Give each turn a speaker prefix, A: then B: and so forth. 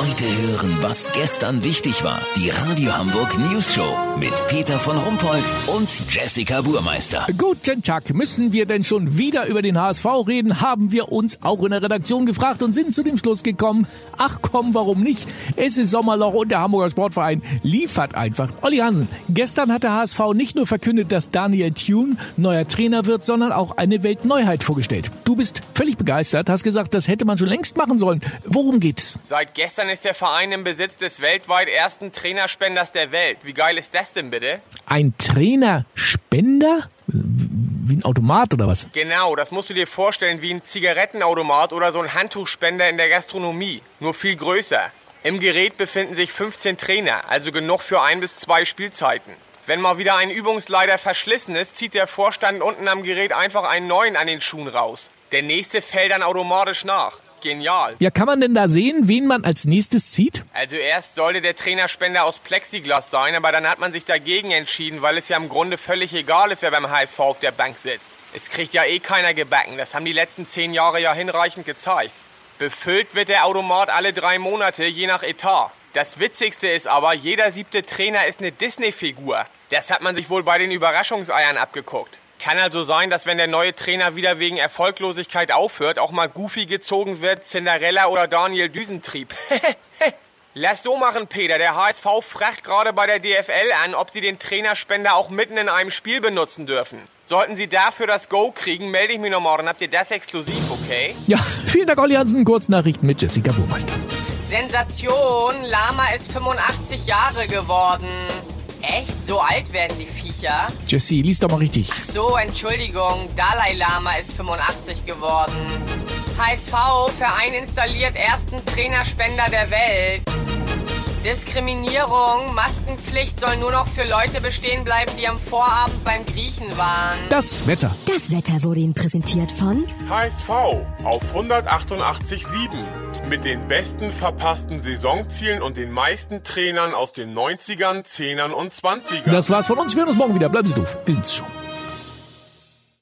A: Heute hören, was gestern wichtig war. Die Radio Hamburg News Show mit Peter von Rumpold und Jessica Burmeister.
B: Guten Tag. Müssen wir denn schon wieder über den HSV reden? Haben wir uns auch in der Redaktion gefragt und sind zu dem Schluss gekommen. Ach komm, warum nicht? Es ist Sommerloch und der Hamburger Sportverein liefert einfach. Olli Hansen, gestern hat der HSV nicht nur verkündet, dass Daniel Thune neuer Trainer wird, sondern auch eine Weltneuheit vorgestellt. Du bist völlig begeistert, hast gesagt, das hätte man schon längst machen sollen. Worum geht's?
C: Seit gestern ist der Verein im Besitz des weltweit ersten Trainerspenders der Welt. Wie geil ist das denn bitte?
B: Ein Trainerspender? Wie ein Automat oder was?
C: Genau, das musst du dir vorstellen wie ein Zigarettenautomat oder so ein Handtuchspender in der Gastronomie. Nur viel größer. Im Gerät befinden sich 15 Trainer, also genug für ein bis zwei Spielzeiten. Wenn mal wieder ein Übungsleiter verschlissen ist, zieht der Vorstand unten am Gerät einfach einen neuen an den Schuhen raus. Der nächste fällt dann automatisch nach. Genial.
B: Ja, kann man denn da sehen, wen man als nächstes zieht?
C: Also erst sollte der Trainerspender aus Plexiglas sein, aber dann hat man sich dagegen entschieden, weil es ja im Grunde völlig egal ist, wer beim HSV auf der Bank sitzt. Es kriegt ja eh keiner gebacken, das haben die letzten zehn Jahre ja hinreichend gezeigt. Befüllt wird der Automat alle drei Monate, je nach Etat. Das Witzigste ist aber, jeder siebte Trainer ist eine Disney-Figur. Das hat man sich wohl bei den Überraschungseiern abgeguckt. Kann also sein, dass wenn der neue Trainer wieder wegen Erfolglosigkeit aufhört, auch mal Goofy gezogen wird, Cinderella oder Daniel Düsentrieb. Lass so machen, Peter. Der HSV fragt gerade bei der DFL an, ob sie den Trainerspender auch mitten in einem Spiel benutzen dürfen. Sollten Sie dafür das Go kriegen, melde ich mich noch morgen. Habt ihr das exklusiv, okay?
B: Ja, vielen Dank, Olli Hansen. Kurznachrichten mit Jessica Burmeister.
D: Sensation, Lama ist 85 Jahre geworden. Echt? So alt werden die Viecher?
B: Jessie, lies doch mal richtig.
D: So, Entschuldigung, Dalai Lama ist 85 geworden. HSV, Verein installiert ersten Trainerspender der Welt. Diskriminierung, Maskenpflicht soll nur noch für Leute bestehen bleiben, die am Vorabend beim Griechen waren.
B: Das Wetter.
E: Das Wetter wurde Ihnen präsentiert von
F: HSV auf 188,7. Mit den besten verpassten Saisonzielen und den meisten Trainern aus den 90ern, 10ern und 20ern.
B: Das war's von uns. Wir hören uns morgen wieder. Bleiben Sie doof. Wir sind's schon.